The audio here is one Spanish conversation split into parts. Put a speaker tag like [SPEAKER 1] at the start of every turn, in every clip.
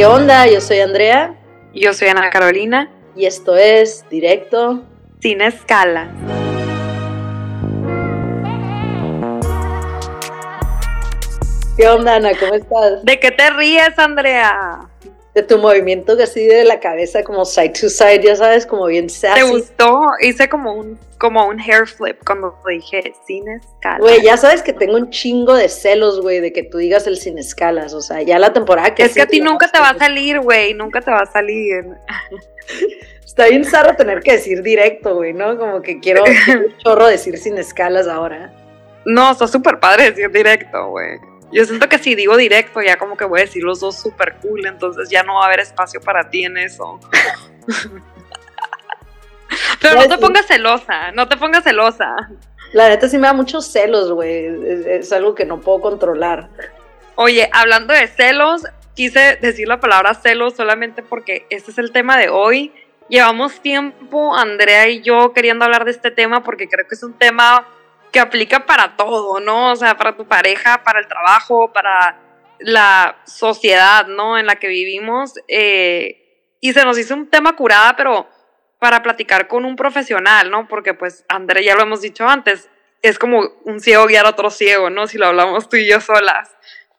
[SPEAKER 1] ¿Qué onda? Yo soy Andrea.
[SPEAKER 2] Yo soy Ana Carolina.
[SPEAKER 1] Y esto es Directo.
[SPEAKER 2] Sin escala.
[SPEAKER 1] ¿Qué onda, Ana? ¿Cómo estás?
[SPEAKER 2] ¿De qué te ríes, Andrea?
[SPEAKER 1] De tu movimiento así de la cabeza como side to side, ya sabes, como bien sassy.
[SPEAKER 2] ¿Te gustó? Hice como un, como un hair flip cuando dije sin escala.
[SPEAKER 1] Güey, ya sabes que tengo un chingo de celos, güey, de que tú digas el sin escalas. O sea, ya la temporada que
[SPEAKER 2] Es que a ti nunca te va a salir, güey, nunca te va a salir.
[SPEAKER 1] Está bien zarro tener que decir directo, güey, ¿no? Como que quiero un chorro decir sin escalas ahora.
[SPEAKER 2] No, está súper padre decir directo, güey. Yo siento que si digo directo, ya como que voy a decir los dos súper cool, entonces ya no va a haber espacio para ti en eso. Pero no te pongas celosa, no te pongas celosa.
[SPEAKER 1] La neta sí me da muchos celos, güey. Es, algo que no puedo controlar.
[SPEAKER 2] Oye, hablando de celos, quise decir la palabra celos solamente porque este es el tema de hoy. Llevamos tiempo, Andrea y yo, queriendo hablar de este tema porque creo que es un tema que aplica para todo, ¿no? O sea, para tu pareja, para el trabajo, para la sociedad, ¿no? En la que vivimos. Eh, y se nos hizo un tema curada, pero para platicar con un profesional, ¿no? Porque pues, André, ya lo hemos dicho antes, es como un ciego guiar a otro ciego, ¿no? Si lo hablamos tú y yo solas.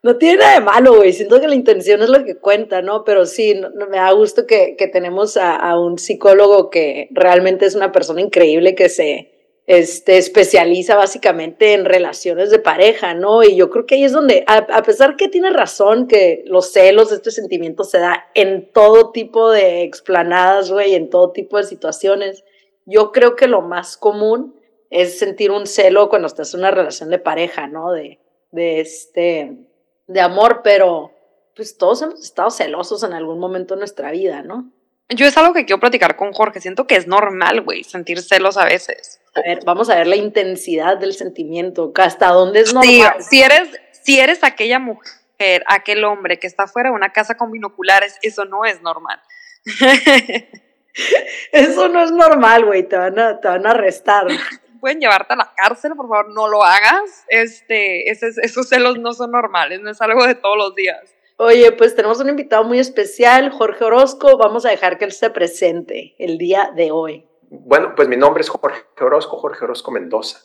[SPEAKER 1] No tiene nada de malo, güey. Siento que la intención es lo que cuenta, ¿no? Pero sí, me da gusto que, tenemos a, a, un psicólogo que realmente es una persona increíble que se, este, especializa básicamente en relaciones de pareja, ¿no? Y yo creo que ahí es donde, a, pesar que tiene razón que los celos, este sentimiento se da en todo tipo de explanadas, güey, en todo tipo de situaciones, yo creo que lo más común es sentir un celo cuando estás en una relación de pareja, ¿no? De, de este, de amor, pero pues todos hemos estado celosos en algún momento de nuestra vida, ¿no?
[SPEAKER 2] Yo es algo que quiero platicar con Jorge. Siento que es normal, güey, sentir celos a veces.
[SPEAKER 1] A ver, vamos a ver la intensidad del sentimiento. ¿Hasta dónde es normal?
[SPEAKER 2] Sí, si eres, si eres aquella mujer, aquel hombre que está fuera de una casa con binoculares, eso no es normal.
[SPEAKER 1] eso no es normal, güey. Te van a, te van a arrestar.
[SPEAKER 2] Pueden llevarte a la cárcel, por favor, no lo hagas. Este, esos celos no son normales, no es algo de todos los días.
[SPEAKER 1] Oye, pues tenemos un invitado muy especial, Jorge Orozco. Vamos a dejar que él se presente el día de hoy.
[SPEAKER 3] Bueno, pues mi nombre es Jorge Orozco, Jorge Orozco Mendoza.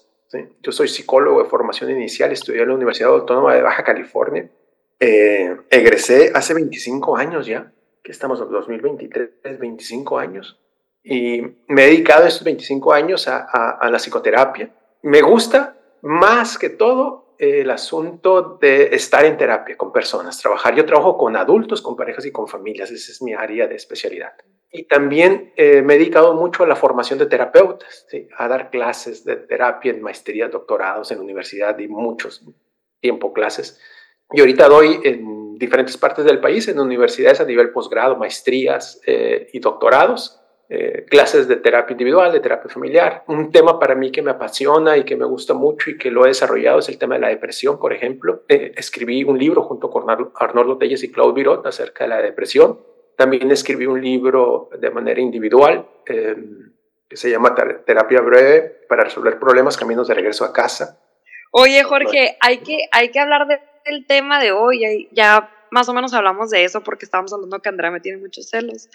[SPEAKER 3] Yo soy psicólogo de formación inicial, estudié en la Universidad Autónoma de Baja California. Eh, egresé hace 25 años ya, que estamos en 2023, 25 años. Y me he dedicado estos 25 años a, a la psicoterapia. Me gusta más que todo el asunto de estar en terapia con personas, trabajar. Yo trabajo con adultos, con parejas y con familias, esa es mi área de especialidad. Y también eh, me he dedicado mucho a la formación de terapeutas, a dar clases de terapia en maestrías, doctorados en universidad y muchos tiempo clases. Y ahorita doy en diferentes partes del país, en universidades a nivel posgrado, maestrías eh, y doctorados eh, clases de terapia individual, de terapia familiar. Un tema para mí que me apasiona y que me gusta mucho y que lo he desarrollado es el tema de la depresión, por ejemplo. Escribí un libro junto con Arnoldo Telles y Claude Virot acerca de la depresión. También escribí un libro de manera individual em, que se llama Terapia Breve para resolver problemas, caminos de regreso a casa.
[SPEAKER 2] Oye, Jorge, hay que, hay que hablar del tema de hoy. Ya más o menos hablamos de eso porque estábamos hablando que Andrea me tiene muchos celos.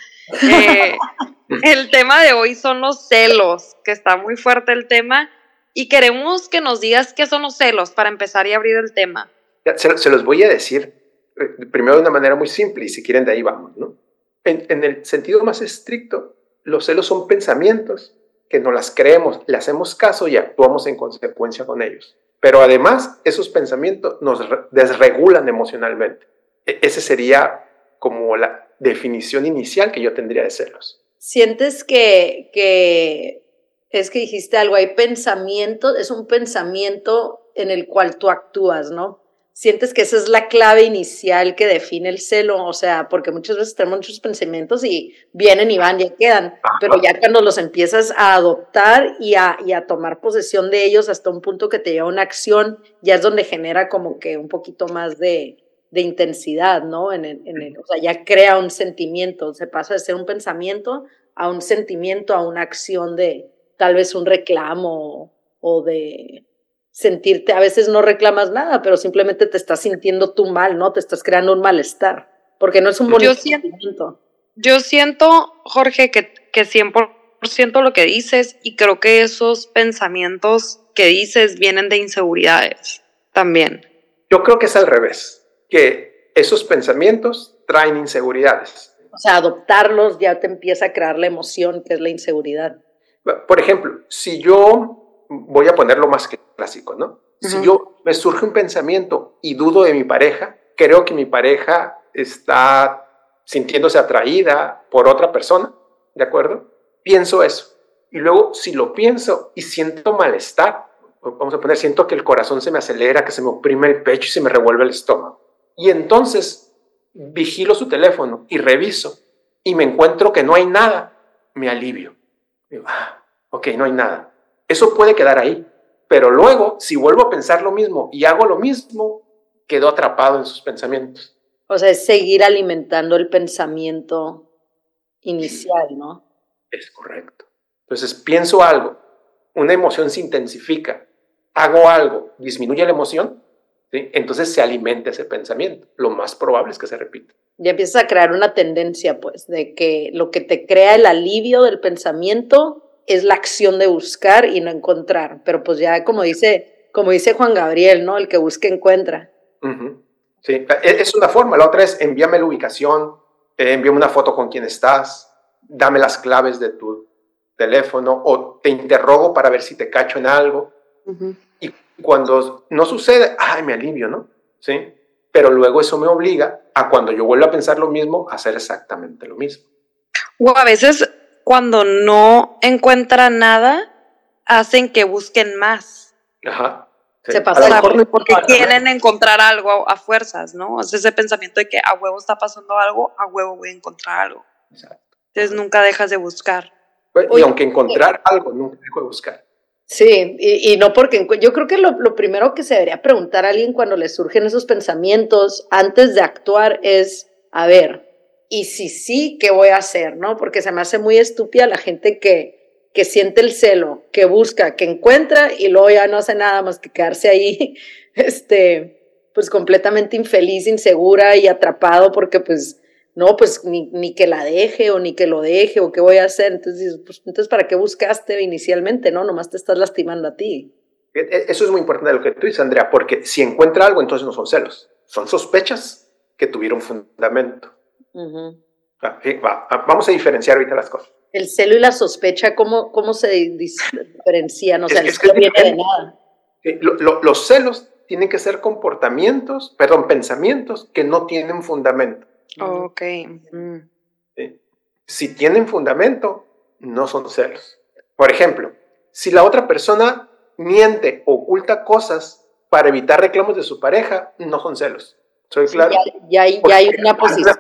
[SPEAKER 2] Eh, el tema de hoy son los celos, que está muy fuerte el tema, y queremos que nos digas qué son los celos para empezar y abrir el tema.
[SPEAKER 3] se, los voy a decir eh, primero de una manera muy simple y si quieren de ahí vamos, ¿no? En, el sentido más estricto, los celos son pensamientos que no las creemos, le hacemos caso y actuamos en consecuencia con ellos. Pero además, esos pensamientos nos desregulan emocionalmente. E-, ese sería como la definición inicial que yo tendría de celos.
[SPEAKER 1] ¿Sientes que, que es que dijiste algo, hay pensamiento, es un pensamiento en el cual tú actúas, ¿no? Sientes que esa es la clave inicial que define el celo, o sea, porque muchas veces tenemos muchos pensamientos y vienen y van, ya quedan, pero ya cuando los empiezas a adoptar y a, y a tomar posesión de ellos hasta un punto que te lleva a una acción, ya es donde genera como que un poquito más de, de intensidad, ¿no? En el, en el, o sea, ya crea un sentimiento, se pasa de ser un pensamiento a un sentimiento, a una acción de tal vez un reclamo o de sentirte, a veces no reclamas nada, pero simplemente te estás sintiendo tú mal, ¿no? Te estás creando un malestar. porque no es un bonito
[SPEAKER 2] yo siento, yo siento, Jorge, que, que 100% lo que dices y creo que esos pensamientos que dices vienen de inseguridades también.
[SPEAKER 3] Yo creo que es al revés, que esos pensamientos traen inseguridades.
[SPEAKER 1] O sea, adoptarlos ya te empieza a crear la emoción que es la inseguridad.
[SPEAKER 3] Por ejemplo, si yo voy a ponerlo más clásico, ¿no? Si yo me surge un pensamiento y dudo de mi pareja, creo que mi pareja está sintiéndose atraída por otra persona, ¿de acuerdo? Pienso eso. Y luego, si lo pienso y siento malestar, vamos a poner, siento que el corazón se me acelera, que se me oprime el pecho y se me revuelve el estómago. Y entonces vigilo su teléfono y reviso y me encuentro que no hay nada, me alivio. Digo, ah, ok, no hay nada. Eso puede quedar ahí. Pero luego, si vuelvo a pensar lo mismo y hago lo mismo, quedo atrapado en sus pensamientos.
[SPEAKER 1] O sea, es seguir alimentando el pensamiento inicial, ¿no?
[SPEAKER 3] Es correcto. Entonces, pienso algo, una emoción se intensifica, hago algo, disminuye la emoción, ¿sí? entonces se alimenta ese pensamiento. Lo más probable es que se repita.
[SPEAKER 1] Ya empiezas a crear una tendencia, pues, de que lo que te crea el alivio del pensamiento es la acción de buscar y no encontrar. Pero pues ya como dice, como dice Juan Gabriel, ¿no? El que busca encuentra.
[SPEAKER 3] Sí, e, es una forma. La otra es envíame la ubicación, eh, envíame una foto con quién estás, dame las claves de tu teléfono o te interrogo para ver si te cacho en algo. Y cuando no sucede, ay, me alivio, ¿no? Sí. Pero luego eso me obliga a cuando yo vuelvo a pensar lo mismo, a hacer exactamente lo mismo.
[SPEAKER 2] O a veces cuando no encuentran nada, hacen que busquen más.
[SPEAKER 3] Ajá.
[SPEAKER 2] Se pasa porque quieren encontrar algo a, fuerzas, ¿no? Es ese pensamiento de que a huevo está pasando algo, a huevo voy a encontrar algo. Exacto. Entonces nunca dejas de buscar.
[SPEAKER 3] Pues, y aunque encontrar algo, nunca dejo de buscar.
[SPEAKER 1] Sí, y, no porque yo creo que lo, lo, primero que se debería preguntar a alguien cuando le surgen esos pensamientos antes de actuar es, a ver, y si sí, ¿qué voy a hacer? ¿no? Porque se me hace muy estúpida la gente que, que siente el celo, que busca, que encuentra y luego ya no hace nada más que quedarse ahí, este, pues completamente infeliz, insegura y atrapado porque pues no, pues ni, ni, que la deje o ni que lo deje o qué voy a hacer. Entonces, pues, entonces, ¿para qué buscaste inicialmente? No, nomás te estás lastimando a ti.
[SPEAKER 3] E, e, eso es muy importante lo que tú dices, Andrea, porque si encuentra algo, entonces no son celos, son sospechas que tuvieron fundamento. Vamos a diferenciar ahorita las cosas.
[SPEAKER 1] El celo y la sospecha, ¿cómo, cómo se diferencian? O sea, es, no viene de nada.
[SPEAKER 3] los celos tienen que ser comportamientos, perdón, pensamientos que no tienen fundamento.
[SPEAKER 2] Ok.
[SPEAKER 3] Si tienen fundamento, no son celos. Por ejemplo, si la otra persona miente o oculta cosas para evitar reclamos de su pareja, no son celos. ¿Soy claro?
[SPEAKER 1] ya, ya hay una posición.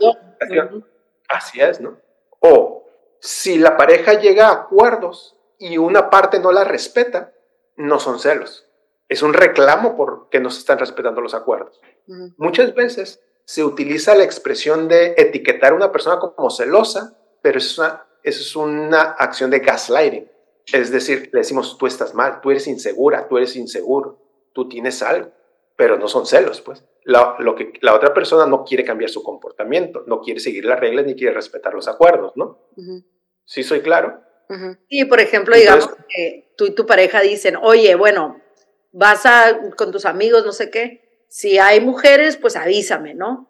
[SPEAKER 3] Así es, ¿no? O si la pareja llega a acuerdos y una parte no la respeta, no son celos. Es un reclamo porque no se están respetando los acuerdos. Muchas veces se utiliza la expresión de etiquetar a una persona como celosa, pero es una, es una acción de gaslighting. Es decir, le decimos, tú estás mal, tú eres insegura, tú eres inseguro, tú tienes algo, pero no son celos, pues la, lo que, la otra persona no quiere cambiar su comportamiento, no quiere seguir las reglas ni quiere respetar los acuerdos, ¿no? ¿Sí soy claro?
[SPEAKER 1] Sí, por ejemplo, digamos que tú y tu pareja dicen, oye, bueno, vas a, con tus amigos, no sé qué, si hay mujeres, pues avísame, ¿no?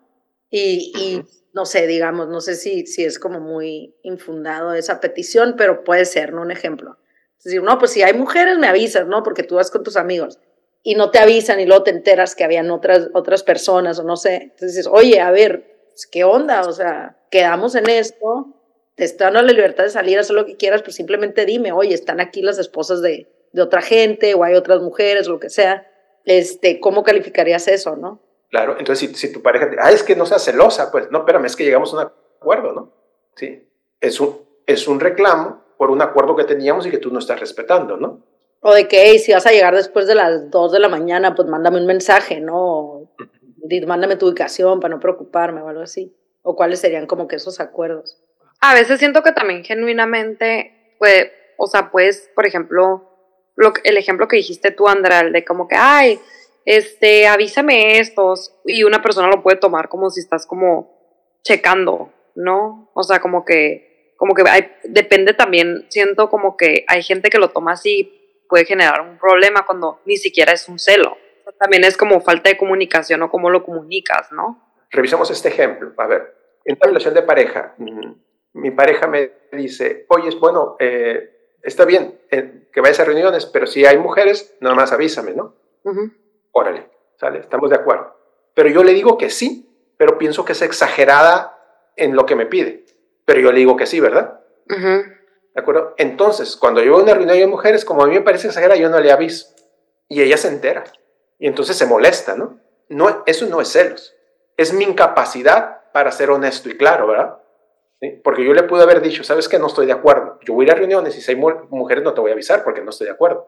[SPEAKER 1] Y, y no sé, digamos, no sé si, si es como muy infundado esa petición, pero puede ser, ¿no? Un ejemplo. Es decir, no, pues si hay mujeres, me avisas, ¿no? Porque tú vas con tus amigos y no te avisan y luego te enteras que habían otras, otras personas o no sé. Entonces dices, oye, a ver, pues, ¿qué onda? O sea, quedamos en esto, te están dando la libertad de salir, hacer lo que quieras, pues simplemente dime, oye, están aquí las esposas de, de otra gente o hay otras mujeres, lo que sea. Este, ¿Cómo calificarías eso, no?
[SPEAKER 3] Claro, entonces si, si tu pareja, ah, es que no sea celosa, pues no, espérame, es que llegamos a un acuerdo, ¿no? Sí, es un, es un reclamo por un acuerdo que teníamos y que tú no estás respetando, ¿no?
[SPEAKER 1] O de que, si vas a llegar después de las 2 de la mañana, pues mándame un mensaje, ¿no? mándame tu ubicación para no preocuparme o algo así. O cuáles serían como que esos acuerdos.
[SPEAKER 2] A veces siento que también genuinamente, pues, o sea, pues, por ejemplo, lo, el ejemplo que dijiste tú, Andrea, de como que, ay, este, avísame estos, y una persona lo puede tomar como si estás como checando, ¿no? O sea, como que, como que hay, depende también, siento como que hay gente que lo toma así, puede generar un problema cuando ni siquiera es un celo. También es como falta de comunicación o cómo lo comunicas, ¿no?
[SPEAKER 3] Revisemos este ejemplo. A ver, en una relación de pareja, mm, mi pareja me dice, oye, es bueno, eh, está bien eh, que vayas a reuniones, pero si hay mujeres, nada más avísame, ¿no? Órale, sale, estamos de acuerdo. Pero yo le digo que sí, pero pienso que es exagerada en lo que me pide. Pero yo le digo que sí, ¿verdad? ¿De acuerdo? Entonces, cuando yo voy a una reunión de mujeres, como a mí me parece exagerada, yo no le aviso. Y ella se entera. Y entonces se molesta, ¿no? no eso no es celos. Es mi incapacidad para ser honesto y claro, ¿verdad? Porque yo le pude haber dicho, ¿sabes qué? No estoy de acuerdo. Yo voy a ir a reuniones y si hay mujeres no te voy a avisar porque no estoy de acuerdo.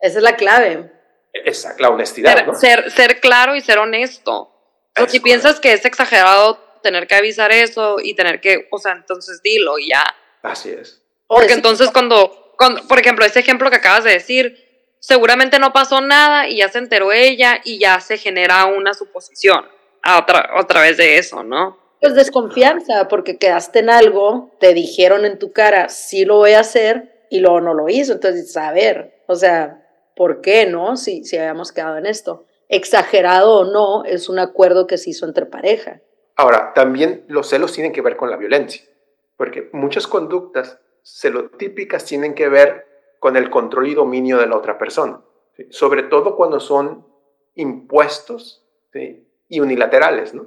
[SPEAKER 1] Esa es la clave.
[SPEAKER 3] Exacto, la honestidad,
[SPEAKER 2] ser,
[SPEAKER 3] ¿no?
[SPEAKER 2] Ser, ser claro y ser honesto. Si piensas que es exagerado tener que avisar eso y tener que, o sea, entonces dilo y ya.
[SPEAKER 3] Así es.
[SPEAKER 2] Porque entonces cuando, cuando, por ejemplo, ese ejemplo que acabas de decir, seguramente no pasó nada y ya se enteró ella y ya se genera una suposición a otra, otra vez de eso, ¿no?
[SPEAKER 1] Pues desconfianza, porque quedaste en algo, te dijeron en tu cara, sí lo voy a hacer, y luego no lo hizo. Entonces, a ver, o sea, ¿por qué no? Si, si habíamos quedado en esto. Exagerado o no, es un acuerdo que se hizo entre pareja.
[SPEAKER 3] Ahora, también los celos tienen que ver con la violencia, porque muchas conductas celotípicas tienen que ver con el control y dominio de la otra persona, sobre todo cuando son impuestos y unilaterales, ¿no?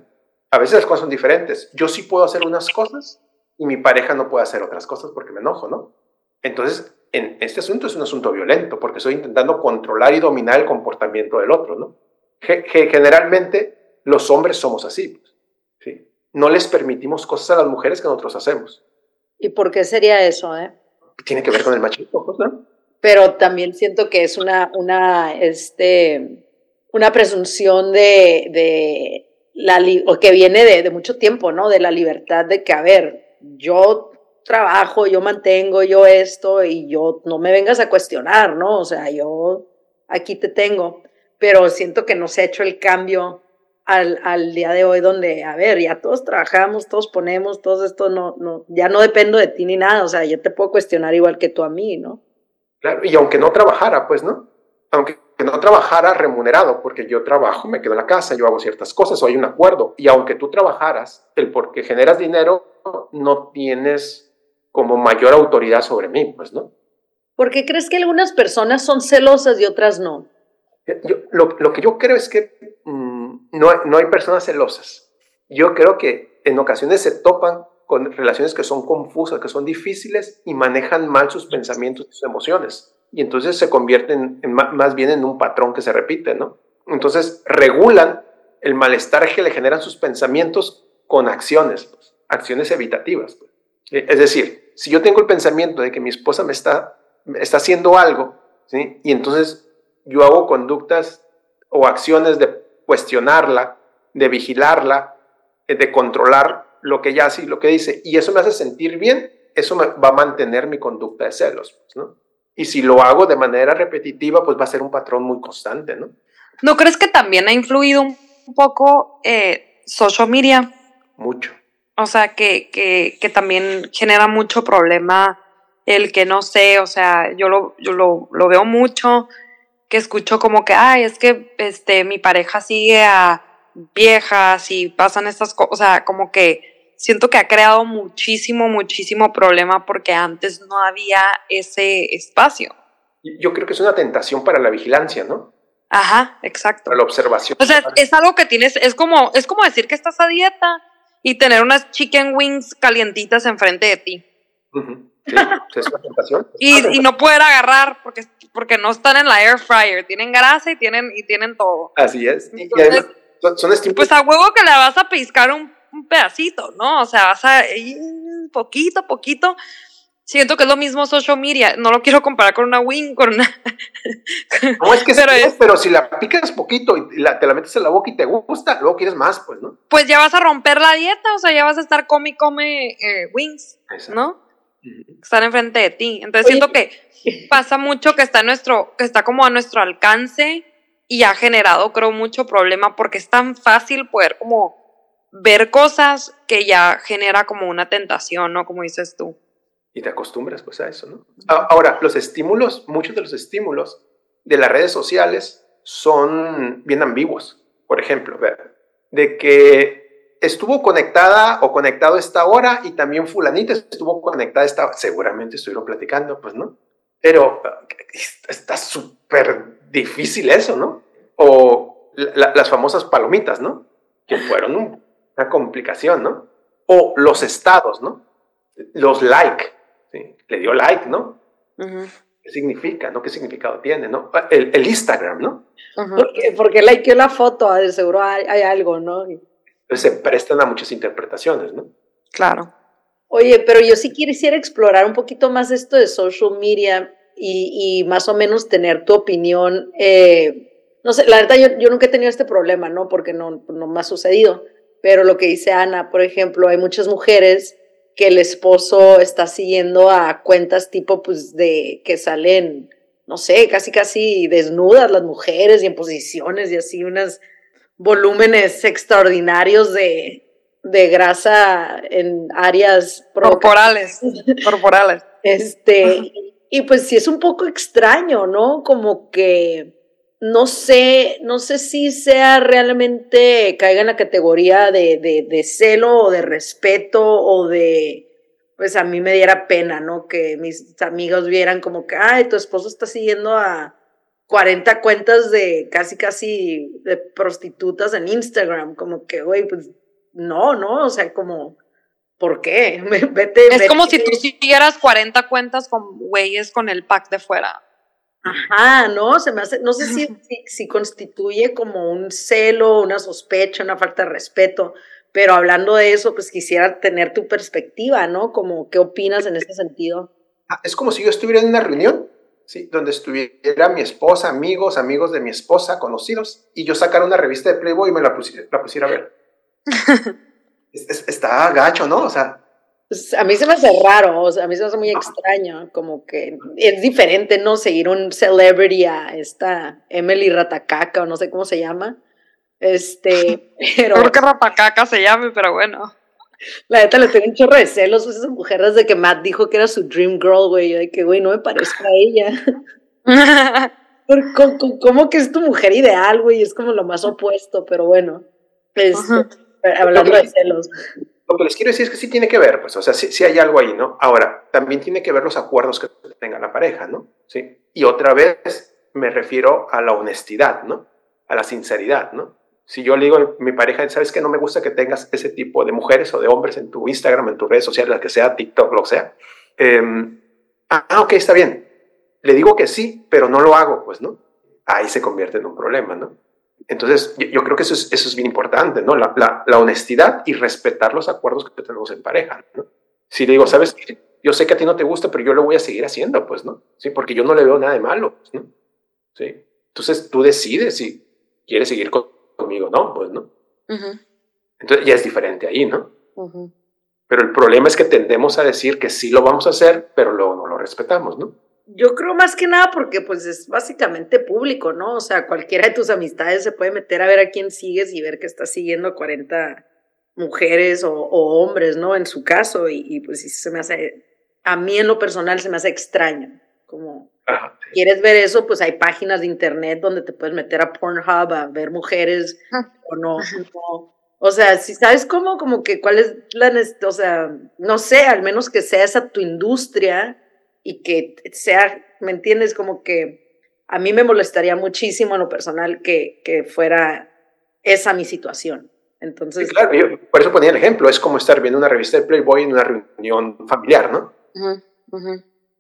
[SPEAKER 3] A veces las cosas son diferentes. Yo sí puedo hacer unas cosas y mi pareja no puede hacer otras cosas porque me enojo, ¿no? Entonces, en este asunto es un asunto violento porque estoy intentando controlar y dominar el comportamiento del otro, ¿no? Generalmente los hombres somos así. No les permitimos cosas a las mujeres que nosotros hacemos.
[SPEAKER 1] ¿Y por qué sería eso, eh?
[SPEAKER 3] Tiene que ver con el machismo, ¿no?
[SPEAKER 1] Pero también siento que es una, una, este, una presunción de, de la, o que viene de, de mucho tiempo, ¿no? De la libertad de que, a ver, yo trabajo, yo mantengo, yo esto, y yo no me vengas a cuestionar, ¿no? O sea, yo aquí te tengo, pero siento que no se ha hecho el cambio al, al, día de hoy donde, a ver, ya todos trabajamos, todos ponemos, todo esto, no, no, ya no dependo de ti ni nada, o sea, yo te puedo cuestionar igual que tú a mí, ¿no?
[SPEAKER 3] Claro, y aunque no trabajara, pues, ¿no? Aunque no trabajara remunerado, porque yo trabajo, me quedo en la casa, yo hago ciertas cosas, o hay un acuerdo, y aunque tú trabajaras, el porque generas dinero, no tienes como mayor autoridad sobre mí, pues, ¿no?
[SPEAKER 1] ¿Por qué crees que algunas personas son celosas y otras no?
[SPEAKER 3] Yo, lo, lo, que yo creo es que no, no hay personas celosas. Yo creo que en ocasiones se topan con relaciones que son confusas, que son difíciles y manejan mal sus pensamientos y sus emociones. Y entonces se convierten en, más bien en un patrón que se repite, ¿no? Entonces regulan el malestar que le generan sus pensamientos con acciones, pues, acciones evitativas. Pues. Es decir, si yo tengo el pensamiento de que mi esposa me está, está haciendo algo, ¿sí? y entonces yo hago conductas o acciones de cuestionarla, de vigilarla, eh, de controlar lo que ella hace y lo que dice, y eso me hace sentir bien, eso me va a mantener mi conducta de celos, pues, ¿no? Y si lo hago de manera repetitiva, pues va a ser un patrón muy constante, ¿no?
[SPEAKER 2] ¿No crees que también ha influido un poco eh, social media?
[SPEAKER 3] Mucho.
[SPEAKER 2] O sea, que, que, que, también genera mucho problema el que no sé, o sea, yo lo, yo lo, lo veo mucho, que escucho como que, ay, es que este, mi pareja sigue a viejas y pasan estas cosas, o sea, como que siento que ha creado muchísimo, muchísimo problema porque antes no había ese espacio.
[SPEAKER 3] Yo creo que es una tentación para la vigilancia, ¿no?
[SPEAKER 2] Ajá, exacto.
[SPEAKER 3] Para la observación.
[SPEAKER 2] O sea, es algo que tienes, es como, es como decir que estás a dieta y tener unas chicken wings calientitas enfrente de ti.
[SPEAKER 3] Sí, es una tentación.
[SPEAKER 2] y, y, no poder agarrar porque, porque no están en la air fryer, tienen grasa y tienen, y tienen todo.
[SPEAKER 3] Así es.
[SPEAKER 2] Entonces, y además, son, son pues a huevo que le vas a piscar un, un, pedacito, ¿no? O sea, vas a poquito, poquito. Siento que es lo mismo social media. No lo quiero comparar con una wing, con una.
[SPEAKER 3] No, es que pero, es, pero si la picas poquito y la, te la metes en la boca y te gusta, luego quieres más, pues, ¿no?
[SPEAKER 2] Pues ya vas a romper la dieta, o sea, ya vas a estar come y come eh, wings, Exacto. ¿no? -huh. Estar enfrente de ti. Entonces Oye. siento que pasa mucho que está, nuestro, que está como a nuestro alcance y ha generado, creo, mucho problema porque es tan fácil poder como ver cosas que ya genera como una tentación, ¿no? Como dices tú.
[SPEAKER 3] Y te acostumbras pues a eso, ¿no? Ahora, los estímulos, muchos de los estímulos de las redes sociales son bien ambiguos. Por ejemplo, ver, de que estuvo conectada o conectado esta hora y también fulanita estuvo conectada esta hora. Seguramente estuvieron platicando, pues, ¿no? Pero está súper difícil eso, ¿no? O las famosas palomitas, ¿no? Que fueron una complicación, ¿no? O los estados, ¿no? Los like, ¿sí? Le dio like, ¿no? ¿Qué significa, no? ¿Qué significado tiene, no? El, el Instagram, ¿no?
[SPEAKER 1] porque, porque likeó la foto, de seguro hay, hay algo, ¿no?
[SPEAKER 3] Se prestan a muchas interpretaciones, ¿no?
[SPEAKER 2] Claro.
[SPEAKER 1] Oye, pero yo sí quisiera explorar un poquito más esto de social media y, y más o menos tener tu opinión. Eh, no sé, la verdad yo, yo, nunca he tenido este problema, ¿no? Porque no, no me ha sucedido. Pero lo que dice Ana, por ejemplo, hay muchas mujeres que el esposo está siguiendo a cuentas tipo, pues, de que salen, no sé, casi, casi desnudas las mujeres y en posiciones y así, unos volúmenes extraordinarios de, de grasa en áreas
[SPEAKER 2] corporales. corporales.
[SPEAKER 1] Este, y pues sí es un poco extraño, ¿no? Como que no sé, no sé si sea realmente caiga en la categoría de, de, de, celo o de respeto o de, pues a mí me diera pena, ¿no? Que mis amigos vieran como que, ay, tu esposo está siguiendo a 40 cuentas de casi, casi de prostitutas en Instagram, como que, güey, pues no, ¿no? O sea, como, ¿por qué?
[SPEAKER 2] Vete, es como si tú siguieras 40 cuentas con güeyes con el pack de fuera.
[SPEAKER 1] Ajá, no, se me hace, no sé si, si, constituye como un celo, una sospecha, una falta de respeto, pero hablando de eso, pues quisiera tener tu perspectiva, ¿no? Como, ¿qué opinas en ese sentido?
[SPEAKER 3] Ah, es como si yo estuviera en una reunión, ¿sí? Donde estuviera mi esposa, amigos, amigos de mi esposa, conocidos, y yo sacara una revista de Playboy y me la pusiera, la pusiera a ver. está gacho, ¿no? O sea,
[SPEAKER 1] pues, a mí se me hace raro, o sea, a mí se me hace muy extraño, como que es diferente, ¿no? Seguir un celebrity a esta Emily Ratacaca o no sé cómo se llama. Este,
[SPEAKER 2] pero... Creo que Ratacaca se llame, pero bueno.
[SPEAKER 1] La neta le tengo un chorro de celos a esas mujeres de que Matt dijo que era su dream girl, güey, de que, güey, no me parezco a ella. ¿Cómo, que es tu mujer ideal, güey? Es como lo más opuesto, pero bueno. Este, hablando de celos
[SPEAKER 3] lo que les quiero decir es que sí tiene que ver, pues, o sea, sí, hay algo ahí, ¿no? Ahora, también tiene que ver los acuerdos que tenga la pareja, ¿no? Sí. Y otra vez me refiero a la honestidad, ¿no? A la sinceridad, ¿no? Si yo le digo a mi pareja, ¿sabes que no me gusta que tengas ese tipo de mujeres o de hombres en tu Instagram, en tus redes sociales, la que sea, TikTok, lo que sea? Em, ah, ok, está bien. Le digo que sí, pero no lo hago, pues, ¿no? Ahí se convierte en un problema, ¿no? Entonces, yo, creo que eso es, eso es bien importante, ¿no? La, la, honestidad y respetar los acuerdos que tenemos en pareja, ¿no? Si le digo, ¿sabes qué? Yo sé que a ti no te gusta, pero yo lo voy a seguir haciendo, pues, ¿no? Sí, porque yo no le veo nada de malo, pues, ¿no? Sí. Entonces, tú decides si quieres seguir conmigo, ¿no? Pues, ¿no? Entonces, ya es diferente ahí, ¿no? Pero el problema es que tendemos a decir que sí lo vamos a hacer, pero luego no lo respetamos, ¿no?
[SPEAKER 1] Yo creo más que nada porque pues es básicamente público, ¿no? O sea, cualquiera de tus amistades se puede meter a ver a quién sigues y ver que estás siguiendo a 40 mujeres o, hombres, ¿no? En su caso, y, pues sí se me hace, a mí en lo personal se me hace extraño, como, ¿quieres ver eso? Pues hay páginas de internet donde te puedes meter a Pornhub a ver mujeres o no, O sea, si sabes cómo, como que cuál es la, o sea, no sé, al menos que sea esa tu industria, y que sea, ¿me entiendes? Como que a mí me molestaría muchísimo en lo personal que, que fuera esa mi situación. Entonces,
[SPEAKER 3] claro, yo por eso ponía el ejemplo, es como estar viendo una revista de Playboy en una reunión familiar, ¿no?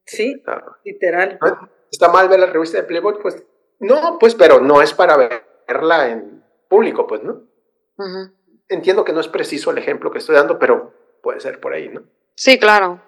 [SPEAKER 1] Sí, literal.
[SPEAKER 3] ¿Está mal ver la revista de Playboy? Pues no, pues, pero no es para verla en público, pues, ¿no? Entiendo que no es preciso el ejemplo que estoy dando, pero puede ser por ahí, ¿no?
[SPEAKER 2] Sí, claro.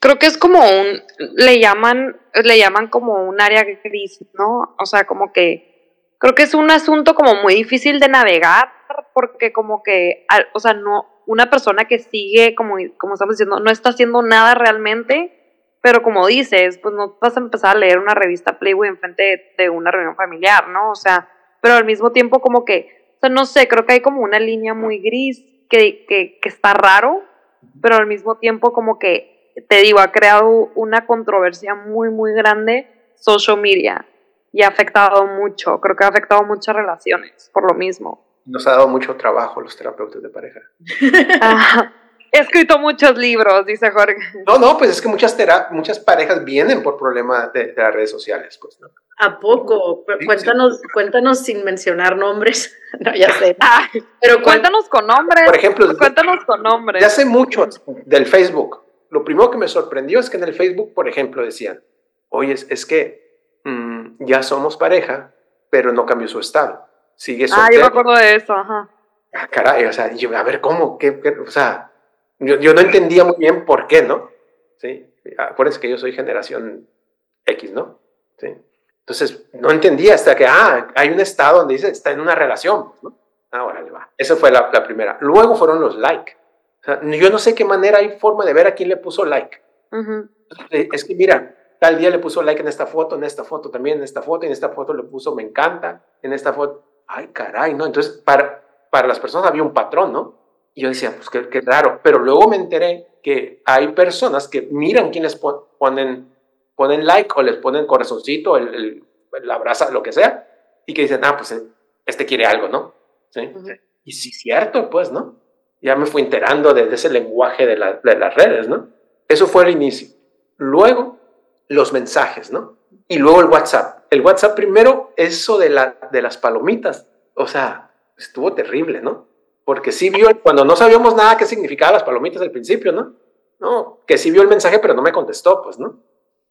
[SPEAKER 2] Creo que es como un, le llaman, le llaman como un área gris, ¿no? O sea, como que, creo que es un asunto como muy difícil de navegar, porque como que, o sea, no, una persona que sigue, como, como estamos diciendo, no está haciendo nada realmente, pero como dices, pues no vas a empezar a leer una revista Playboy en frente de una reunión familiar, ¿no? O sea, pero al mismo tiempo como que, o sea, no sé, creo que hay como una línea muy gris que, que, que está raro, pero al mismo tiempo como que, te digo, ha creado una controversia muy, muy grande social media y ha afectado mucho, creo que ha afectado muchas relaciones por lo mismo.
[SPEAKER 3] Nos ha dado mucho trabajo los terapeutas de pareja.
[SPEAKER 2] He escrito muchos libros, dice Jorge.
[SPEAKER 3] No, no, pues es que muchas, muchas parejas vienen por problemas de, las redes sociales, pues, ¿no?
[SPEAKER 1] ¿A poco? cuéntanos, cuéntanos sin mencionar nombres. no, ya sé. Ah,
[SPEAKER 2] pero cuéntanos con nombres.
[SPEAKER 3] Por ejemplo,
[SPEAKER 2] cuéntanos con nombres.
[SPEAKER 3] Ya hace mucho del Facebook. Lo primero que me sorprendió es que en el Facebook, por ejemplo, decían, oye, es, que mm, ya somos pareja, pero no cambió su estado. Sigue soltero.
[SPEAKER 2] Ah, yo me acuerdo de eso, ajá.
[SPEAKER 3] Ah, caray, o sea, yo, a ver, ¿cómo? ¿Qué, o sea, yo, yo, no entendía muy bien por qué, ¿no? Sí, acuérdense que yo soy generación X, ¿no? Sí. Entonces, no entendía hasta que, ah, hay un estado donde dice, está en una relación, ¿no? Ahora le va. Esa fue la, la, primera. Luego fueron los like. O sea, yo no sé qué manera hay forma de ver a quién le puso like. Es que, mira, tal día le puso like en esta foto, en esta foto también, en esta foto, en esta foto le puso me encanta, en esta foto, ay, caray, ¿no? Entonces, para, para las personas había un patrón, ¿no? Y yo decía, pues qué, qué raro. Pero luego me enteré que hay personas que miran quién les ponen ponen like o les ponen corazoncito, el, el, el abraza, lo que sea, y que dicen, ah, pues eh, este quiere algo, ¿no? ¿Sí? Y sí, cierto, pues, ¿no? Ya me fui enterando de, ese lenguaje de, la, de, las redes, ¿no? Eso fue el inicio. Luego, los mensajes, ¿no? Y luego el WhatsApp. El WhatsApp primero, eso de, la, de las palomitas. O sea, estuvo terrible, ¿no? Porque sí vio, cuando no sabíamos nada qué significaban las palomitas al principio, ¿no? No, que sí vio el mensaje, pero no me contestó, pues, ¿no?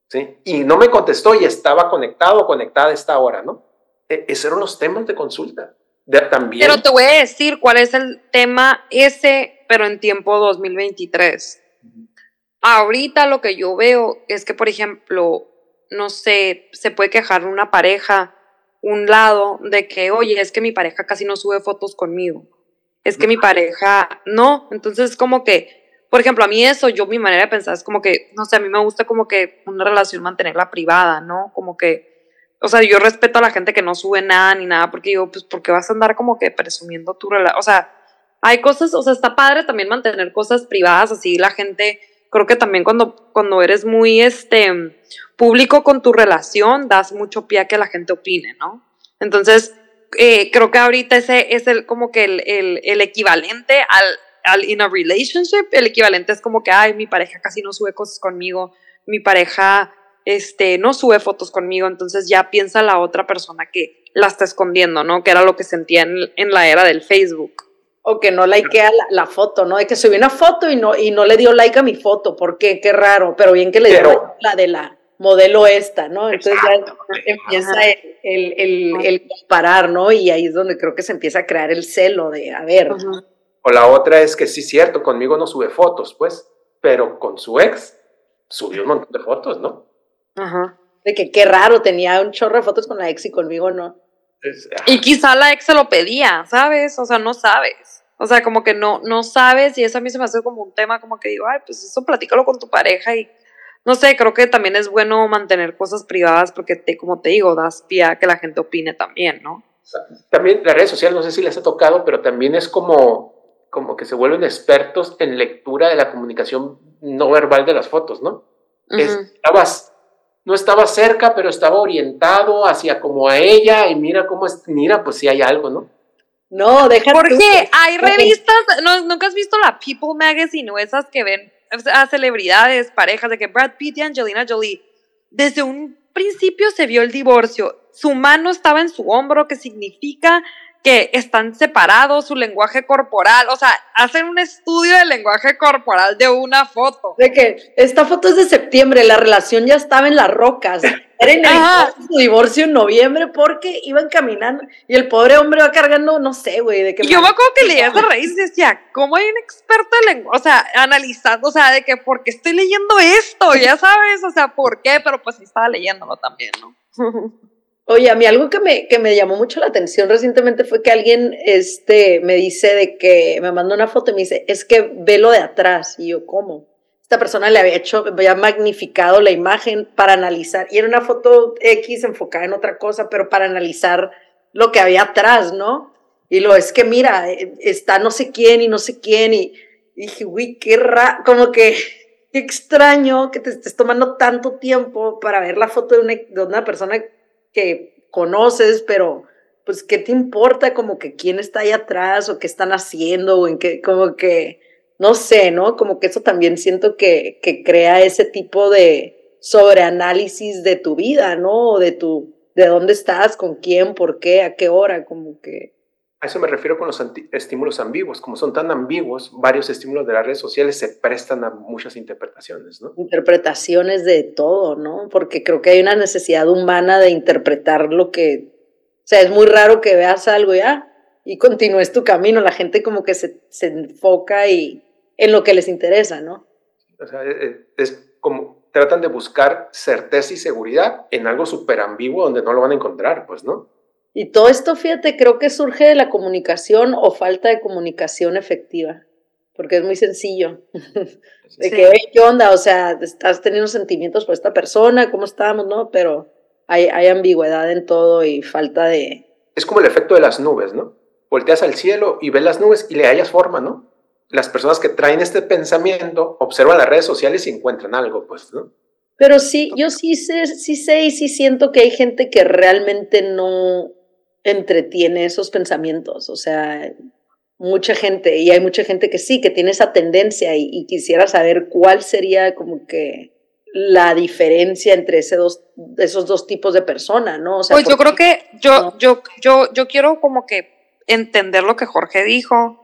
[SPEAKER 3] ¿sí? Y no me contestó y estaba conectado o conectada a esta hora, ¿no? E esos eran los temas de consulta. De, también.
[SPEAKER 2] Pero te voy a decir cuál es el tema ese, pero en tiempo 2023. Ahorita lo que yo veo es que, por ejemplo, no sé, se puede quejar una pareja, un lado, de que, oye, es que mi pareja casi no sube fotos conmigo. Es que mi pareja no. Entonces, como que por ejemplo, a mí eso, yo mi manera de pensar es como que, no sé, a mí me gusta como que una relación mantenerla privada, ¿no? Como que, o sea, yo respeto a la gente que no sube nada ni nada, porque digo, pues, porque vas a andar como que presumiendo tu relación? O sea, hay cosas, o sea, está padre también mantener cosas privadas, así la gente, creo que también cuando, cuando eres muy, este, público con tu relación, das mucho pie a que la gente opine, ¿no? Entonces, eh, creo que ahorita ese es el, como que el, el, el equivalente al, al in a relationship, el equivalente es como que, ay, mi pareja casi no sube cosas conmigo, mi pareja este, no sube fotos conmigo, entonces ya piensa la otra persona que la está escondiendo, ¿no? Que era lo que sentía en, la era del Facebook.
[SPEAKER 1] O que no likea la, la, foto, ¿no? De que subí una foto y no, y no le dio like a mi foto, ¿por qué? Qué raro, pero bien que le dio la de la modelo esta, ¿no? Entonces ya empieza el, el, el, comparar, ¿no? Y ahí es donde creo que se empieza a crear el celo de, a ver,
[SPEAKER 3] o la otra es que sí, cierto, conmigo no sube fotos, pues, pero con su ex subió un montón de fotos, ¿no?
[SPEAKER 1] Ajá. De que qué raro, tenía un chorro de fotos con la ex y conmigo no.
[SPEAKER 2] y quizá la ex se lo pedía, ¿sabes? O sea, no sabes. O sea, como que no, no sabes y eso a mí se me hace como un tema como que digo, ay, pues eso platícalo con tu pareja y no sé, creo que también es bueno mantener cosas privadas porque te, como te digo, das pie a que la gente opine también, ¿no?
[SPEAKER 3] También las redes sociales, no sé si les ha tocado, pero también es como como que se vuelven expertos en lectura de la comunicación no verbal de las fotos, ¿no? Estabas, no estaba cerca, pero estaba orientado hacia como a ella y mira cómo es, mira, pues sí hay algo, ¿no?
[SPEAKER 1] No, deja
[SPEAKER 2] Porque hay revistas, ¿no, ¿nunca has visto la People Magazine o esas que ven a celebridades, parejas, de que Brad Pitt y Angelina Jolie, desde un principio se vio el divorcio, su mano estaba en su hombro, que significa que están separados, su lenguaje corporal, o sea, hacen un estudio del lenguaje corporal de una foto.
[SPEAKER 1] De que esta foto es de septiembre, la relación ya estaba en las rocas. Era en su divorcio en noviembre porque iban caminando y el pobre hombre va cargando, no sé, güey, de
[SPEAKER 2] que... yo me acuerdo que leía esa raíz y decía, ¿cómo hay un experto en lengua? O sea, analizando, o sea, de que, ¿por qué estoy leyendo esto? Ya sabes, o sea, ¿por qué? Pero pues sí estaba leyéndolo también, ¿no?
[SPEAKER 1] Oye, a mí algo que me, que me llamó mucho la atención recientemente fue que alguien este, me dice de que me mandó una foto y me dice, es que velo de atrás. Y yo, ¿cómo? Esta persona le había hecho, había magnificado la imagen para analizar. Y era una foto X enfocada en otra cosa, pero para analizar lo que había atrás, ¿no? Y lo es que mira, eh, está no sé quién y no sé quién y, dije, uy, qué raro, como que qué extraño que te estés tomando tanto tiempo para ver la foto de una, de una persona que conoces, pero pues qué te importa como que quién está ahí atrás o qué están haciendo o en qué, como que, no sé, ¿no? Como que eso también siento que, que crea ese tipo de sobreanálisis de tu vida, ¿no? De tu, de dónde estás, con quién, por qué, a qué hora, como que
[SPEAKER 3] a eso me refiero con los estímulos ambiguos. Como son tan ambiguos, varios estímulos de las redes sociales se prestan a muchas interpretaciones, ¿no?
[SPEAKER 1] Interpretaciones de todo, ¿no? Porque creo que hay una necesidad humana de interpretar lo que... O sea, es muy raro que veas algo ya y continúes tu camino. La gente como que se, se enfoca y, en lo que les interesa, ¿no?
[SPEAKER 3] O sea, es, e, es como tratan de buscar certeza y seguridad en algo súper ambiguo donde no lo van a encontrar, pues, ¿no?
[SPEAKER 1] Y todo esto, fíjate, creo que surge de la comunicación o falta de comunicación efectiva, porque es muy sencillo. de que, ¿qué onda? O sea, estás teniendo sentimientos por esta persona, ¿cómo estamos? ¿No? Pero hay, hay ambigüedad en todo y falta de...
[SPEAKER 3] Es como el efecto de las nubes, ¿no? Volteas al cielo y ves las nubes y le hayas forma, ¿no? Las personas que traen este pensamiento observan las redes sociales y encuentran algo, pues, ¿no?
[SPEAKER 1] Pero sí, yo sí sé, sí sé y sí siento que hay gente que realmente no, entretiene esos pensamientos, o sea, mucha gente, y hay mucha gente que sí, que tiene esa tendencia y, quisiera saber cuál sería como que la diferencia entre ese dos, esos dos tipos de personas, ¿no?
[SPEAKER 2] O sea, pues yo creo que yo, yo, yo, yo quiero como que entender lo que Jorge dijo,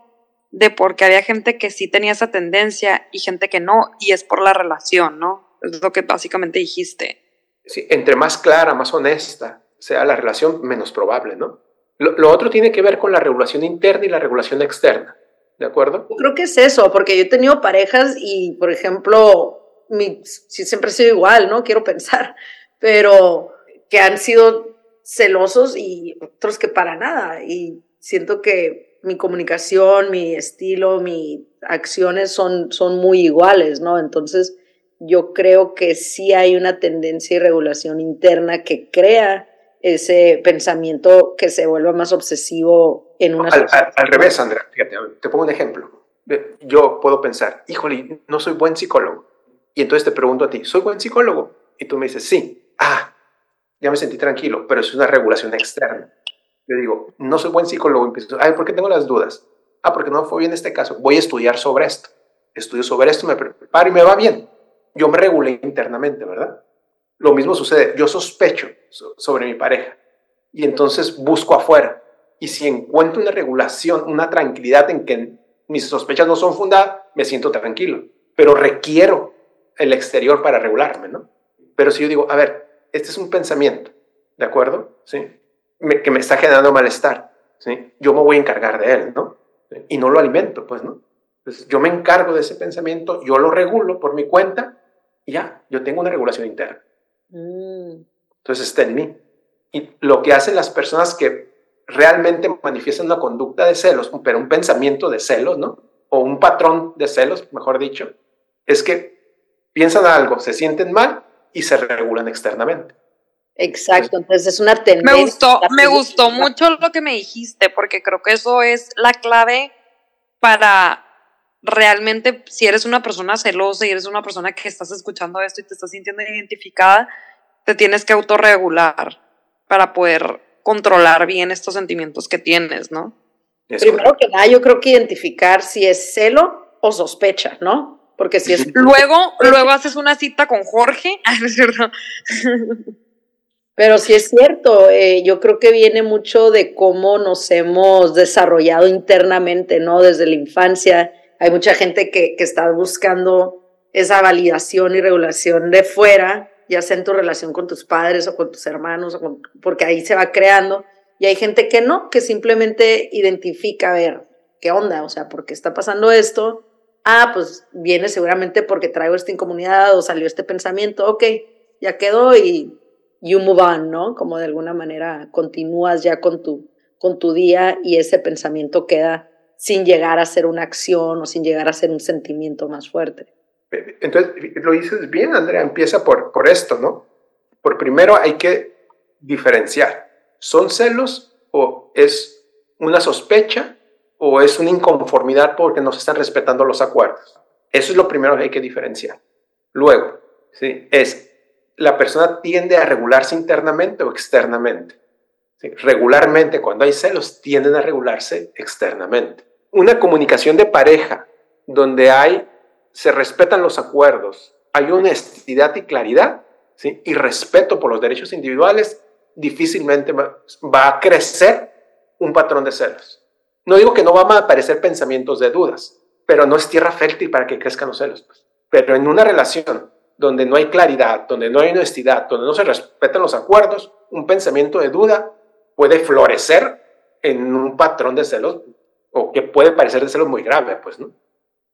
[SPEAKER 2] de por qué había gente que sí tenía esa tendencia y gente que no, y es por la relación, ¿no? Es lo que básicamente dijiste.
[SPEAKER 3] Sí, entre más clara, más honesta, sea la relación menos probable, ¿no? Lo, otro tiene que ver con la regulación interna y la regulación externa, ¿de acuerdo?
[SPEAKER 1] Yo creo que es eso, porque yo he tenido parejas y, por ejemplo, mi, siempre he sido igual, ¿no? Quiero pensar, pero que han sido celosos y otros que para nada. Y siento que mi comunicación, mi estilo, mis acciones son, son muy iguales, ¿no? Entonces, yo creo que sí hay una tendencia y regulación interna que crea ese pensamiento que se vuelva más obsesivo en una...
[SPEAKER 3] Al, al, revés, Andrea, fíjate, te pongo un ejemplo. Yo puedo pensar, híjole, no soy buen psicólogo. Y entonces te pregunto a ti, ¿soy buen psicólogo? Y tú me dices, sí. Ah, ya me sentí tranquilo, pero es una regulación externa. Yo digo, no soy buen psicólogo. Empiezo, ay, ¿por qué tengo las dudas? Ah, porque no fue bien este caso. Voy a estudiar sobre esto. Estudio sobre esto, me preparo y me va bien. Yo me regulé internamente, ¿verdad? Lo mismo sucede, yo sospecho sobre mi pareja y entonces busco afuera. Y si encuentro una regulación, una tranquilidad en que mis sospechas no son fundadas, me siento tranquilo. Pero requiero el exterior para regularme, ¿no? Pero si yo digo, a ver, este es un pensamiento, ¿de acuerdo? ¿Sí? Que me está generando malestar, ¿sí? Yo me voy a encargar de él, ¿no? Y no lo alimento, pues, ¿no? Entonces, yo me encargo de ese pensamiento, yo lo regulo por mi cuenta y ya, yo tengo una regulación interna. Mm. Entonces está en mí. Y lo que hacen las personas que realmente manifiestan una conducta de celos, pero un pensamiento de celos, ¿no? O un patrón de celos, mejor dicho, es que piensan algo, se sienten mal y se regulan externamente.
[SPEAKER 1] Exacto, entonces es una tendencia.
[SPEAKER 2] Me gustó, me gustó mucho lo que me dijiste, porque creo que eso es la clave para realmente, si eres una persona celosa y eres una persona que estás escuchando esto y te estás sintiendo identificada, te tienes que autorregular para poder controlar bien estos sentimientos que tienes, ¿no?
[SPEAKER 1] Primero que nada, yo creo que identificar si es celo o sospecha, ¿no? Porque si es...
[SPEAKER 2] Luego, luego haces una cita con Jorge, es cierto.
[SPEAKER 1] Pero sí es cierto, eh, yo creo que viene mucho de cómo nos hemos desarrollado internamente, ¿no? Desde la infancia hay mucha gente que, que está buscando esa validación y regulación de fuera, ya sea en tu relación con tus padres o con tus hermanos, porque ahí se va creando. Y hay gente que no, que simplemente identifica, a ver, ¿qué onda? O sea, ¿por qué está pasando esto? Ah, pues viene seguramente porque traigo esta incomunidad o salió este pensamiento, ok, ya quedó y you move on, ¿no? Como de alguna manera continúas ya con tu, con tu día y ese pensamiento queda sin llegar a ser una acción o sin llegar a ser un sentimiento más fuerte.
[SPEAKER 3] Entonces, lo dices bien, Andrea, empieza por, por esto, ¿no? Por primero hay que diferenciar, ¿son celos o es una sospecha o es una inconformidad porque no se están respetando los acuerdos. Eso es lo primero que hay que diferenciar. Luego, ¿sí? es, ¿la persona tiende a regularse internamente o externamente? Regularmente, cuando hay celos, tienden a regularse externamente. Una comunicación de pareja donde hay, se respetan los acuerdos, hay honestidad y claridad, y respeto por los derechos individuales, difícilmente va, a crecer un patrón de celos. No digo que no van a aparecer pensamientos de dudas, pero no es tierra fértil para que crezcan los celos. Pues. Pero en una relación donde no hay claridad, donde no hay honestidad, donde no se respetan los acuerdos, un pensamiento de duda puede florecer en un patrón de celos o que puede parecer de celos muy grave, pues, ¿no?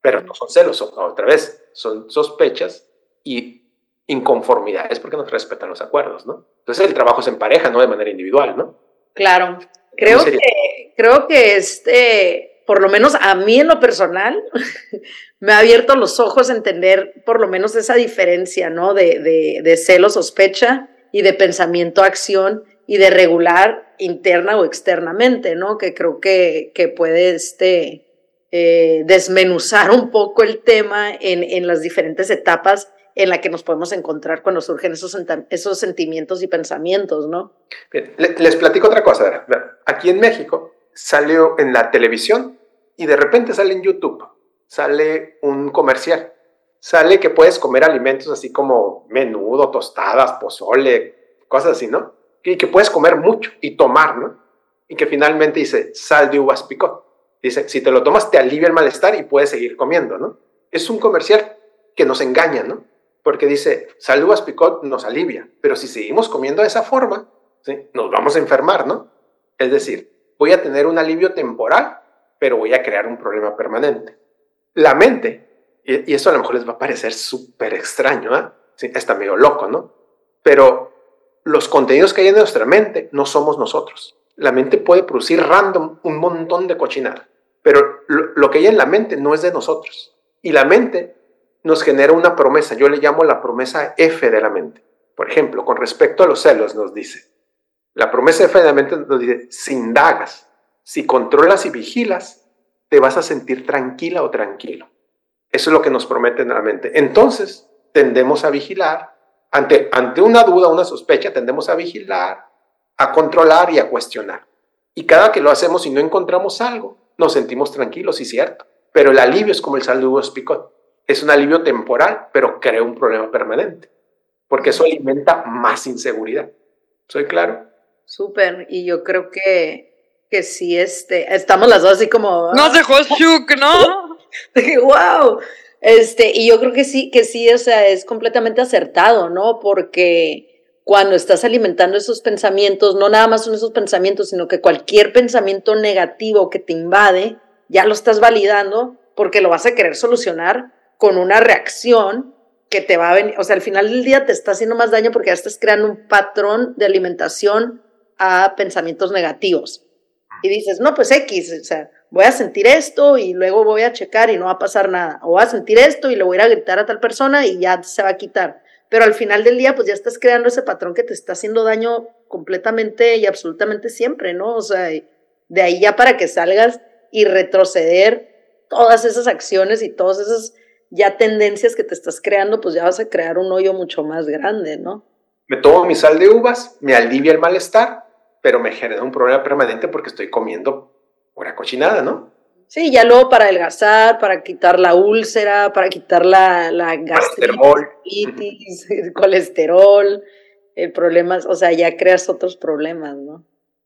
[SPEAKER 3] Pero no son celos, otra vez, son sospechas y inconformidades porque no respetan los acuerdos, ¿no? Entonces el trabajo es en pareja, no de manera individual, ¿no?
[SPEAKER 1] Claro. Creo que, creo que este, por lo menos a mí en lo personal, me ha abierto los ojos a entender por lo menos esa diferencia, ¿no? De, celo, sospecha y de pensamiento, acción y de regular interna o externamente, ¿no? Que creo que, que puede este, eh, desmenuzar un poco el tema en, en las diferentes etapas en la que nos podemos encontrar cuando surgen esos, esos sentimientos y pensamientos, ¿no?
[SPEAKER 3] les platico otra cosa. Aquí en México salió en la televisión y de repente sale en YouTube, sale un comercial. Sale que puedes comer alimentos así como menudo, tostadas, pozole, cosas así, ¿no? Y que puedes comer mucho y tomar, ¿no? Y que finalmente dice sal de uvas picot. Dice, si te lo tomas te alivia el malestar y puedes seguir comiendo, ¿no? Es un comercial que nos engaña, ¿no? porque dice, salud picot nos alivia, pero si seguimos comiendo de esa forma, ¿sí? nos vamos a enfermar, ¿no? Es decir, voy a tener un alivio temporal, pero voy a crear un problema permanente. La mente, y, eso a lo mejor les va a parecer súper extraño. Sí, está medio loco, ¿no? Pero los contenidos que hay en nuestra mente no somos nosotros. La mente puede producir random un montón de cochinada, pero lo, lo que hay en la mente no es de nosotros. Y la mente nos genera una promesa. Yo le llamo la promesa F de la mente. Por ejemplo, con respecto a los celos, nos dice, la promesa F de la mente nos dice, si indagas, si controlas y vigilas, te vas a sentir tranquila o tranquilo. Eso es lo que nos promete la mente. Entonces, tendemos a vigilar. Ante, ante una duda, una sospecha, tendemos a vigilar, a controlar y a cuestionar. Y cada que lo hacemos y no encontramos algo, nos sentimos tranquilos y cierto. Pero el alivio es como el saludo picot es un alivio temporal, pero crea un problema permanente, porque eso alimenta más inseguridad. ¿Soy claro?
[SPEAKER 1] Súper, y yo creo que, que sí, este, estamos las dos así como...
[SPEAKER 2] No dejó shook, ¿no?
[SPEAKER 1] wow. Este, y yo creo que sí, que sí, o sea, es completamente acertado, ¿no? Porque cuando estás alimentando esos pensamientos, no nada más son esos pensamientos, sino que cualquier pensamiento negativo que te invade, ya lo estás validando porque lo vas a querer solucionar con una reacción que te va a venir, o sea, al final del día te está haciendo más daño porque ya estás creando un patrón de alimentación a pensamientos negativos. Y dices, no, pues X, o sea, voy a sentir esto y luego voy a checar y no va a pasar nada. O voy a sentir esto y le voy a ir a gritar a tal persona y ya se va a quitar. Pero al final del día, pues ya estás creando ese patrón que te está haciendo daño completamente y absolutamente siempre, ¿no? O sea, de ahí ya para que salgas y retroceder todas esas acciones y todas esas ya tendencias que te estás creando, pues ya vas a crear un hoyo mucho más grande, ¿no?
[SPEAKER 3] Me tomo mi sal de uvas, me alivia el malestar, pero me genera un problema permanente porque estoy comiendo pura cochinada, ¿no?
[SPEAKER 1] Sí, ya luego para adelgazar, para quitar la úlcera, para quitar la, la gastritis, el colesterol, el problema, o sea, ya creas otros problemas, ¿no?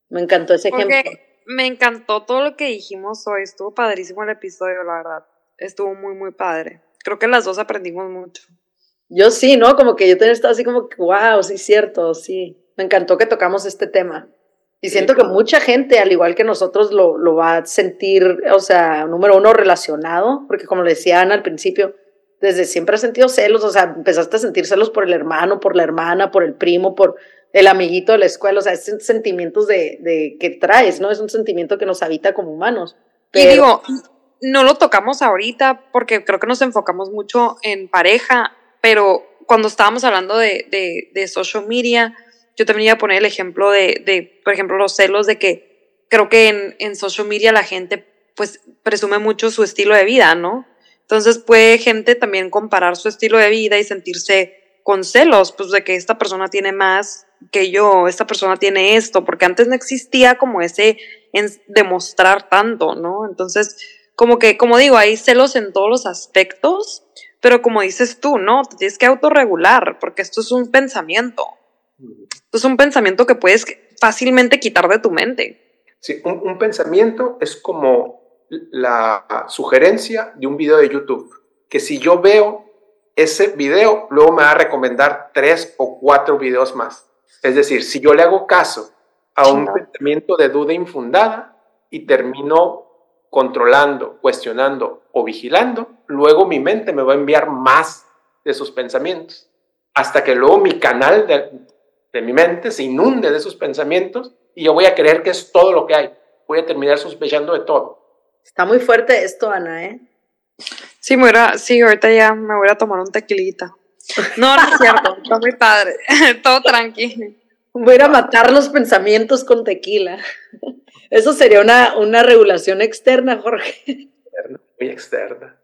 [SPEAKER 1] Me encantó ese ejemplo.
[SPEAKER 2] Me encantó todo lo que dijimos hoy, estuvo padrísimo el episodio, la verdad, estuvo muy, muy padre creo que las dos aprendimos mucho.
[SPEAKER 1] Yo sí, ¿no? Como que yo también estaba así como que, wow, sí, cierto, sí. Me encantó que tocamos este tema. Y siento que mucha gente, al igual que nosotros, lo, lo, va a sentir, o sea, número uno, relacionado, porque como le decía Ana al principio, desde siempre has sentido celos, o sea, empezaste a sentir celos por el hermano, por la hermana, por el primo, por el amiguito de la escuela, o sea, es sentimientos de, de que traes, ¿no? Es un sentimiento que nos habita como humanos.
[SPEAKER 2] Y digo, no lo tocamos ahorita porque creo que nos enfocamos mucho en pareja, pero cuando estábamos hablando de, social media, yo también iba a poner el ejemplo de, por ejemplo, los celos de que creo que en, en social media la gente pues presume mucho su estilo de vida, ¿no? Entonces puede gente también comparar su estilo de vida y sentirse con celos, pues de que esta persona tiene más que yo, esta persona tiene esto, porque antes no existía como ese en demostrar tanto, ¿no? Entonces, como que, como digo, hay celos en todos los aspectos, pero como dices tú, ¿no? Te tienes que autorregular, porque esto es un pensamiento. Es un pensamiento que puedes fácilmente quitar de tu mente.
[SPEAKER 3] Sí, un, un pensamiento es como la sugerencia de un video de YouTube, que si yo veo ese video, luego me va a recomendar tres o cuatro videos más. Es decir, si yo le hago caso a un pensamiento de duda infundada y termino controlando, cuestionando o vigilando, luego mi mente me va a enviar más de esos pensamientos, hasta que luego mi canal de, de mi mente se inunde de esos pensamientos y yo voy a creer que es todo lo que hay. Voy a terminar sospechando de todo.
[SPEAKER 1] Está muy fuerte esto, Ana, ¿eh?
[SPEAKER 2] Sí, me voy sí, ahorita ya me voy a tomar un tequilita. No, no es cierto, está muy padre, todo tranquilo.
[SPEAKER 1] Voy a ir a matar los pensamientos con tequila. Eso sería una, una regulación externa, Jorge.
[SPEAKER 3] muy externa.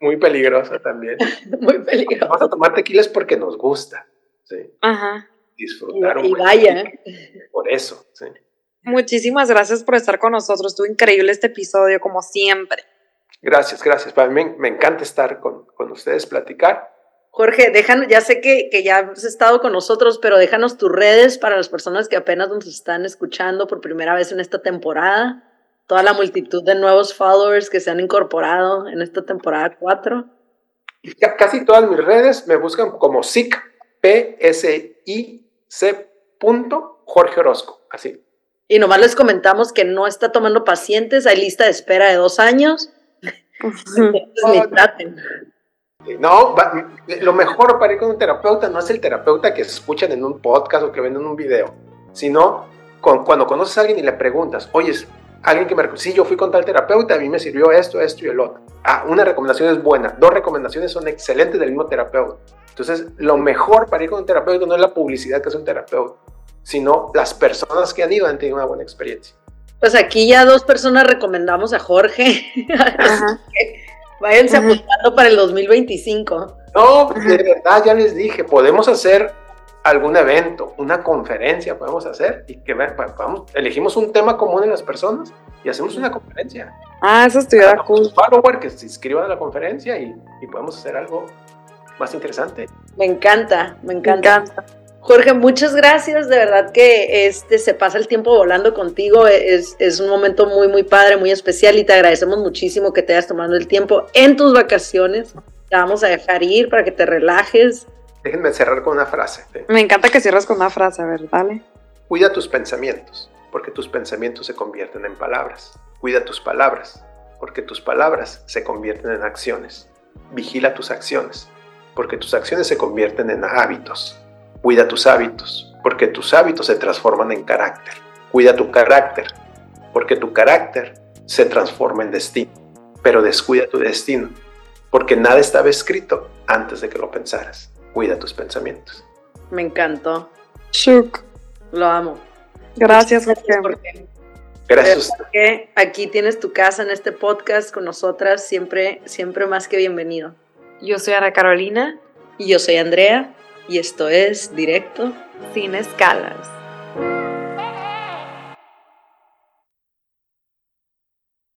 [SPEAKER 3] Muy peligrosa también.
[SPEAKER 1] Muy peligrosa.
[SPEAKER 3] Vamos a tomar tequilas porque nos gusta. Sí.
[SPEAKER 2] Ajá.
[SPEAKER 3] Disfrutar un
[SPEAKER 1] Y
[SPEAKER 3] buen
[SPEAKER 1] vaya.
[SPEAKER 3] tequila. Por eso, sí.
[SPEAKER 2] Muchísimas gracias por estar con nosotros. Estuvo increíble este episodio, como siempre.
[SPEAKER 3] Gracias, gracias. Para mí me encanta estar con, con ustedes, platicar.
[SPEAKER 1] Jorge, déjanos, ya sé que, que ya has estado con nosotros, pero déjanos tus redes para las personas que apenas nos están escuchando por primera vez en esta temporada. Toda la multitud de nuevos followers que se han incorporado en esta temporada 4.
[SPEAKER 3] Y ca- casi todas mis redes me buscan como SIC, P-S-I-C punto Jorge Orozco. Así.
[SPEAKER 1] Y nomás les comentamos que no está tomando pacientes, hay lista de espera de dos años. Entonces, ni traten.
[SPEAKER 3] No, va- lo mejor para ir con un terapeuta no es el terapeuta que escuchan en un podcast o que ven en un video, sino con- cuando conoces a alguien y le preguntas, oye, es alguien que me sí, yo fui con tal terapeuta, a mí me sirvió esto, esto y el otro. Ah, una recomendación es buena, dos recomendaciones son excelentes del mismo terapeuta. Entonces, lo mejor para ir con un terapeuta no es la publicidad que es un terapeuta, sino las personas que han ido han tenido una buena experiencia.
[SPEAKER 1] Pues aquí ya dos personas recomendamos a Jorge.
[SPEAKER 2] Ajá.
[SPEAKER 1] Váyanse apuntando para el 2025.
[SPEAKER 3] No, de verdad, ya les dije, podemos hacer algún evento, una conferencia podemos hacer y que vamos, elegimos un tema común en las personas y hacemos una conferencia.
[SPEAKER 2] Ah, eso estuviera cool.
[SPEAKER 3] follower que se inscriban a la conferencia y, y podemos hacer algo más interesante.
[SPEAKER 1] Me encanta, me
[SPEAKER 2] Me
[SPEAKER 1] encanta.
[SPEAKER 2] encanta.
[SPEAKER 1] Jorge, muchas gracias. De verdad que este se pasa el tiempo volando contigo. Es, es un momento muy, muy padre, muy especial y te agradecemos muchísimo que te hayas tomado el tiempo en tus vacaciones. Te vamos a dejar ir para que te relajes.
[SPEAKER 3] Déjenme cerrar con una frase. ¿sí?
[SPEAKER 2] Me encanta que cierres con una frase, a ver, dale.
[SPEAKER 3] Cuida tus pensamientos, porque tus pensamientos se convierten en palabras. Cuida tus palabras, porque tus palabras se convierten en acciones. Vigila tus acciones, porque tus acciones se convierten en hábitos. Cuida tus hábitos, porque tus hábitos se transforman en carácter. Cuida tu carácter, porque tu carácter se transforma en destino. Pero descuida tu destino, porque nada estaba escrito antes de que lo pensaras. Cuida tus pensamientos.
[SPEAKER 1] Me encantó.
[SPEAKER 2] Shuk.
[SPEAKER 1] Lo amo.
[SPEAKER 2] Gracias,
[SPEAKER 1] Jorge.
[SPEAKER 3] Gracias.
[SPEAKER 1] Que aquí tienes tu casa en este podcast con nosotras. Siempre, siempre más que bienvenido.
[SPEAKER 2] Yo soy Ana Carolina,
[SPEAKER 1] Y yo soy Andrea y esto es Directo
[SPEAKER 2] sin escalas.